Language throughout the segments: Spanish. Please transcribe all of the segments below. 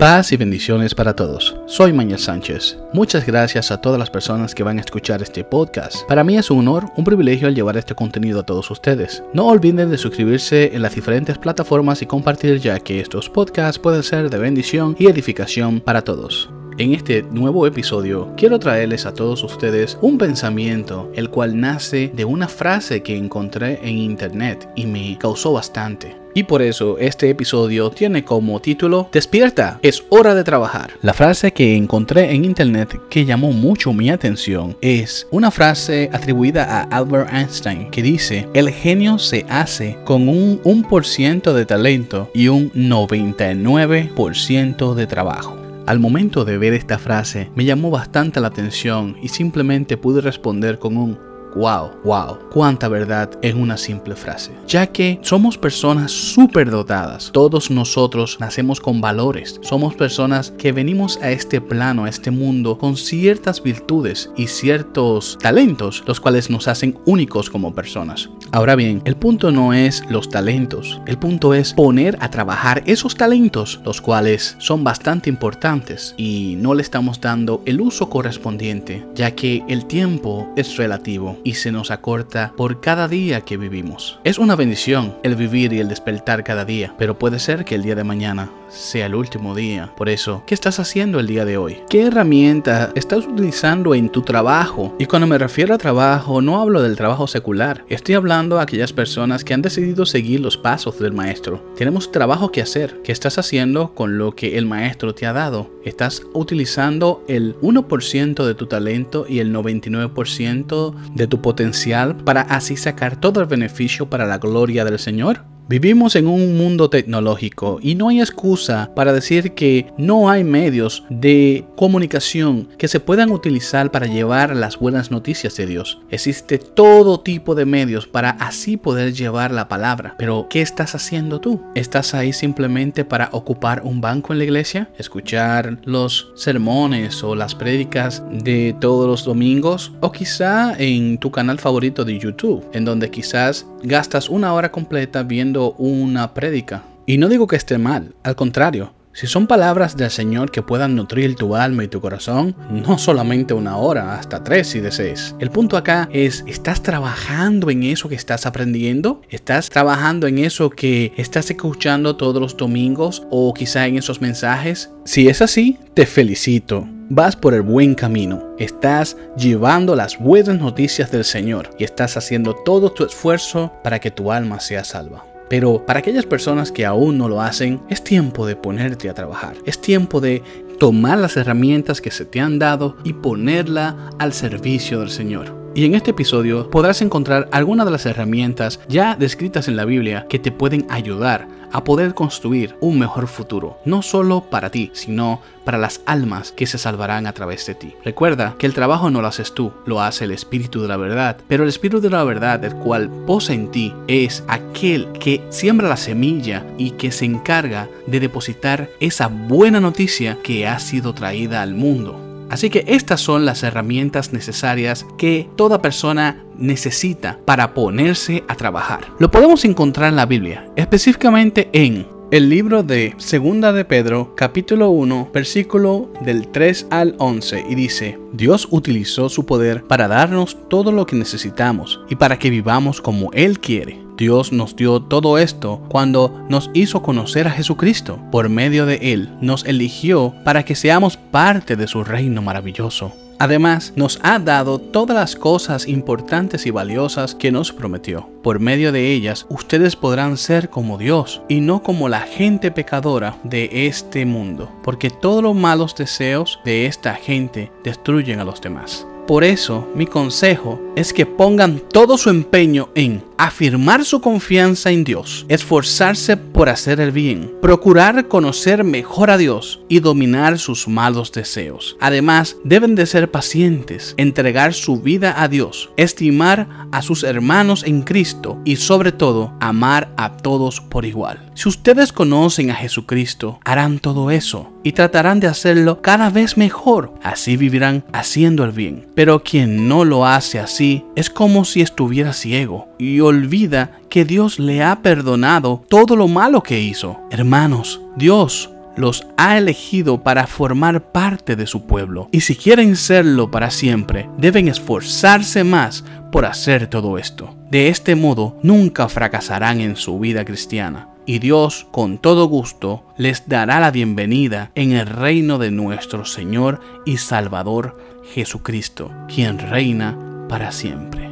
Paz y bendiciones para todos. Soy Manuel Sánchez. Muchas gracias a todas las personas que van a escuchar este podcast. Para mí es un honor, un privilegio el llevar este contenido a todos ustedes. No olviden de suscribirse en las diferentes plataformas y compartir ya que estos podcasts pueden ser de bendición y edificación para todos. En este nuevo episodio quiero traerles a todos ustedes un pensamiento el cual nace de una frase que encontré en internet y me causó bastante. Y por eso este episodio tiene como título Despierta, es hora de trabajar. La frase que encontré en internet que llamó mucho mi atención es una frase atribuida a Albert Einstein que dice, el genio se hace con un 1% de talento y un 99% de trabajo. Al momento de ver esta frase me llamó bastante la atención y simplemente pude responder con un Wow, wow, cuánta verdad en una simple frase. Ya que somos personas súper dotadas. Todos nosotros nacemos con valores. Somos personas que venimos a este plano, a este mundo, con ciertas virtudes y ciertos talentos, los cuales nos hacen únicos como personas. Ahora bien, el punto no es los talentos. El punto es poner a trabajar esos talentos, los cuales son bastante importantes y no le estamos dando el uso correspondiente, ya que el tiempo es relativo y se nos acorta por cada día que vivimos. Es una bendición el vivir y el despertar cada día, pero puede ser que el día de mañana sea el último día. Por eso, ¿qué estás haciendo el día de hoy? ¿Qué herramienta estás utilizando en tu trabajo? Y cuando me refiero a trabajo, no hablo del trabajo secular. Estoy hablando a aquellas personas que han decidido seguir los pasos del maestro. Tenemos trabajo que hacer. ¿Qué estás haciendo con lo que el maestro te ha dado? ¿Estás utilizando el 1% de tu talento y el 99% de tu potencial para así sacar todo el beneficio para la gloria del Señor? Vivimos en un mundo tecnológico y no hay excusa para decir que no hay medios de comunicación que se puedan utilizar para llevar las buenas noticias de Dios. Existe todo tipo de medios para así poder llevar la palabra. Pero, ¿qué estás haciendo tú? ¿Estás ahí simplemente para ocupar un banco en la iglesia? ¿Escuchar los sermones o las prédicas de todos los domingos? ¿O quizá en tu canal favorito de YouTube, en donde quizás gastas una hora completa viendo una prédica. Y no digo que esté mal, al contrario, si son palabras del Señor que puedan nutrir tu alma y tu corazón, no solamente una hora, hasta tres si desees. El punto acá es, ¿estás trabajando en eso que estás aprendiendo? ¿Estás trabajando en eso que estás escuchando todos los domingos o quizá en esos mensajes? Si es así, te felicito. Vas por el buen camino, estás llevando las buenas noticias del Señor y estás haciendo todo tu esfuerzo para que tu alma sea salva. Pero para aquellas personas que aún no lo hacen, es tiempo de ponerte a trabajar. Es tiempo de tomar las herramientas que se te han dado y ponerla al servicio del Señor. Y en este episodio podrás encontrar algunas de las herramientas ya descritas en la Biblia que te pueden ayudar a poder construir un mejor futuro, no solo para ti, sino para las almas que se salvarán a través de ti. Recuerda que el trabajo no lo haces tú, lo hace el Espíritu de la verdad, pero el Espíritu de la verdad, el cual posa en ti, es aquel que siembra la semilla y que se encarga de depositar esa buena noticia que ha sido traída al mundo. Así que estas son las herramientas necesarias que toda persona necesita para ponerse a trabajar. Lo podemos encontrar en la Biblia, específicamente en el libro de Segunda de Pedro, capítulo 1, versículo del 3 al 11, y dice, Dios utilizó su poder para darnos todo lo que necesitamos y para que vivamos como Él quiere. Dios nos dio todo esto cuando nos hizo conocer a Jesucristo. Por medio de Él nos eligió para que seamos parte de su reino maravilloso. Además, nos ha dado todas las cosas importantes y valiosas que nos prometió. Por medio de ellas, ustedes podrán ser como Dios y no como la gente pecadora de este mundo, porque todos los malos deseos de esta gente destruyen a los demás. Por eso, mi consejo es que pongan todo su empeño en afirmar su confianza en Dios, esforzarse por hacer el bien, procurar conocer mejor a Dios y dominar sus malos deseos. Además, deben de ser pacientes, entregar su vida a Dios, estimar a sus hermanos en Cristo y sobre todo amar a todos por igual. Si ustedes conocen a Jesucristo, harán todo eso y tratarán de hacerlo cada vez mejor. Así vivirán haciendo el bien. Pero quien no lo hace así es como si estuviera ciego y olvida que Dios le ha perdonado todo lo malo que hizo. Hermanos, Dios los ha elegido para formar parte de su pueblo. Y si quieren serlo para siempre, deben esforzarse más por hacer todo esto. De este modo, nunca fracasarán en su vida cristiana. Y Dios, con todo gusto, les dará la bienvenida en el reino de nuestro Señor y Salvador Jesucristo, quien reina para siempre.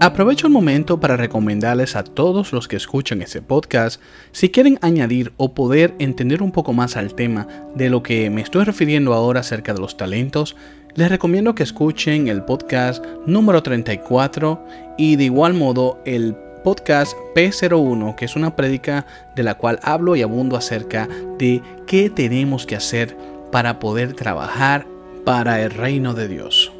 Aprovecho el momento para recomendarles a todos los que escuchan este podcast, si quieren añadir o poder entender un poco más al tema de lo que me estoy refiriendo ahora acerca de los talentos, les recomiendo que escuchen el podcast número 34 y de igual modo el podcast P01, que es una prédica de la cual hablo y abundo acerca de qué tenemos que hacer para poder trabajar para el reino de Dios.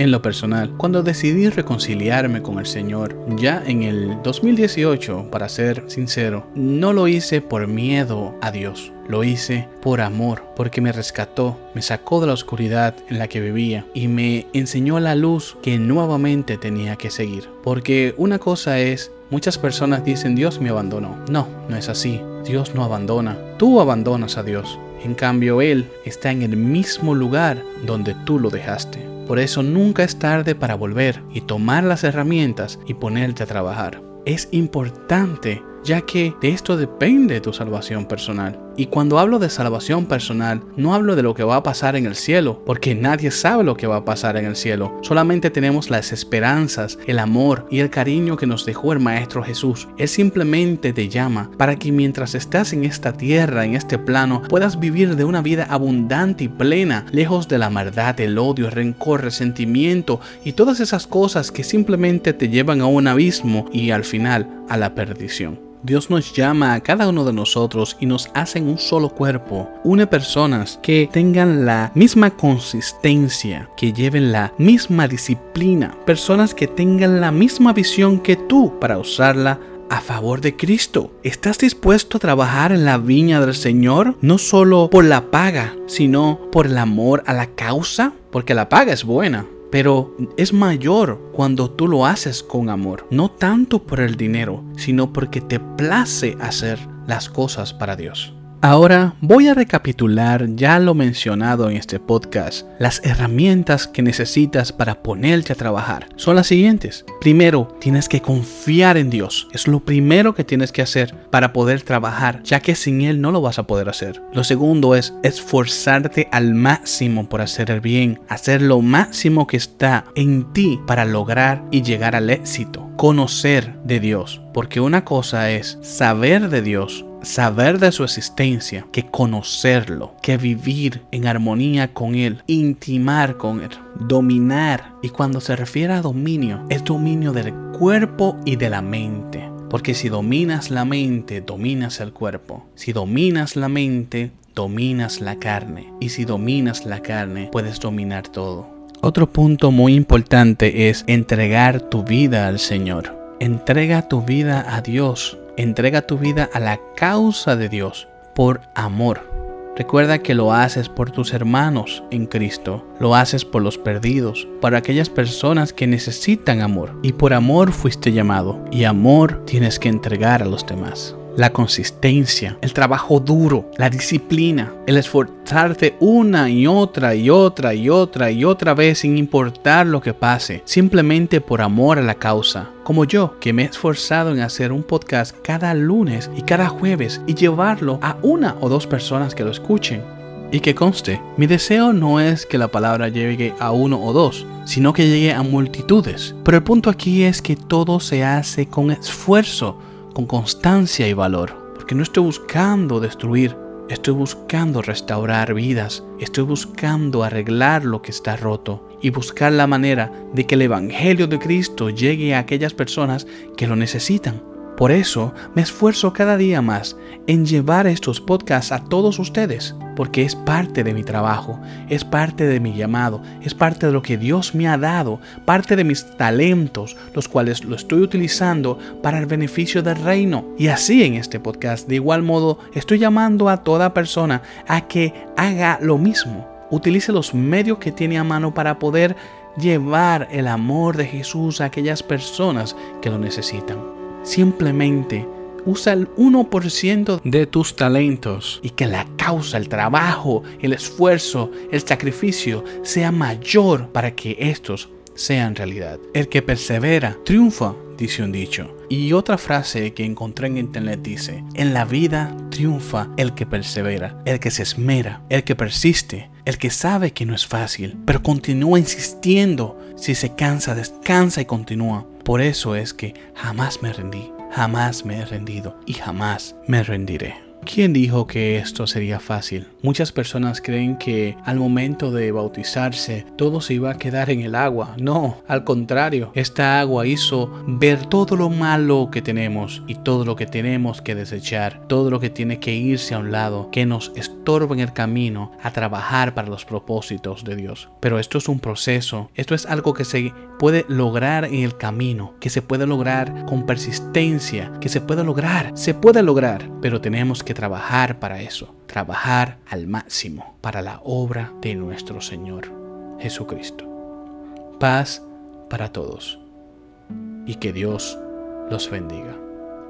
En lo personal, cuando decidí reconciliarme con el Señor, ya en el 2018, para ser sincero, no lo hice por miedo a Dios. Lo hice por amor, porque me rescató, me sacó de la oscuridad en la que vivía y me enseñó la luz que nuevamente tenía que seguir. Porque una cosa es, muchas personas dicen Dios me abandonó. No, no es así. Dios no abandona. Tú abandonas a Dios. En cambio, Él está en el mismo lugar donde tú lo dejaste. Por eso nunca es tarde para volver y tomar las herramientas y ponerte a trabajar. Es importante ya que de esto depende tu salvación personal. Y cuando hablo de salvación personal, no hablo de lo que va a pasar en el cielo, porque nadie sabe lo que va a pasar en el cielo. Solamente tenemos las esperanzas, el amor y el cariño que nos dejó el Maestro Jesús. Él simplemente te llama para que mientras estás en esta tierra, en este plano, puedas vivir de una vida abundante y plena, lejos de la maldad, el odio, el rencor, resentimiento y todas esas cosas que simplemente te llevan a un abismo y al final a la perdición. Dios nos llama a cada uno de nosotros y nos hace un solo cuerpo. Une personas que tengan la misma consistencia, que lleven la misma disciplina. Personas que tengan la misma visión que tú para usarla a favor de Cristo. ¿Estás dispuesto a trabajar en la viña del Señor? No solo por la paga, sino por el amor a la causa, porque la paga es buena pero es mayor cuando tú lo haces con amor, no tanto por el dinero, sino porque te place hacer las cosas para Dios. Ahora voy a recapitular ya lo mencionado en este podcast. Las herramientas que necesitas para ponerte a trabajar son las siguientes. Primero, tienes que confiar en Dios. Es lo primero que tienes que hacer para poder trabajar, ya que sin Él no lo vas a poder hacer. Lo segundo es esforzarte al máximo por hacer el bien, hacer lo máximo que está en ti para lograr y llegar al éxito. Conocer de Dios, porque una cosa es saber de Dios saber de su existencia que conocerlo, que vivir en armonía con Él, intimar con Él, dominar. Y cuando se refiere a dominio, es dominio del cuerpo y de la mente. Porque si dominas la mente, dominas el cuerpo. Si dominas la mente, dominas la carne. Y si dominas la carne, puedes dominar todo. Otro punto muy importante es entregar tu vida al Señor. Entrega tu vida a Dios Entrega tu vida a la causa de Dios por amor. Recuerda que lo haces por tus hermanos en Cristo, lo haces por los perdidos, para aquellas personas que necesitan amor. Y por amor fuiste llamado, y amor tienes que entregar a los demás la consistencia, el trabajo duro, la disciplina, el esforzarte una y otra y otra y otra y otra vez sin importar lo que pase, simplemente por amor a la causa. Como yo, que me he esforzado en hacer un podcast cada lunes y cada jueves y llevarlo a una o dos personas que lo escuchen. Y que conste, mi deseo no es que la palabra llegue a uno o dos, sino que llegue a multitudes. Pero el punto aquí es que todo se hace con esfuerzo con constancia y valor, porque no estoy buscando destruir, estoy buscando restaurar vidas, estoy buscando arreglar lo que está roto y buscar la manera de que el Evangelio de Cristo llegue a aquellas personas que lo necesitan. Por eso me esfuerzo cada día más en llevar estos podcasts a todos ustedes, porque es parte de mi trabajo, es parte de mi llamado, es parte de lo que Dios me ha dado, parte de mis talentos, los cuales lo estoy utilizando para el beneficio del reino. Y así en este podcast, de igual modo, estoy llamando a toda persona a que haga lo mismo. Utilice los medios que tiene a mano para poder llevar el amor de Jesús a aquellas personas que lo necesitan. Simplemente Usa el 1% de tus talentos y que la causa, el trabajo, el esfuerzo, el sacrificio sea mayor para que estos sean realidad. El que persevera triunfa, dice un dicho. Y otra frase que encontré en internet dice, en la vida triunfa el que persevera, el que se esmera, el que persiste, el que sabe que no es fácil, pero continúa insistiendo. Si se cansa, descansa y continúa. Por eso es que jamás me rendí, jamás me he rendido y jamás me rendiré. ¿Quién dijo que esto sería fácil? Muchas personas creen que al momento de bautizarse todo se iba a quedar en el agua. No, al contrario, esta agua hizo ver todo lo malo que tenemos y todo lo que tenemos que desechar, todo lo que tiene que irse a un lado, que nos estorba en el camino a trabajar para los propósitos de Dios. Pero esto es un proceso, esto es algo que se puede lograr en el camino, que se puede lograr con persistencia, que se puede lograr, se puede lograr, pero tenemos que trabajar para eso, trabajar al máximo para la obra de nuestro Señor Jesucristo. Paz para todos y que Dios los bendiga.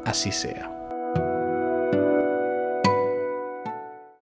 Así sea.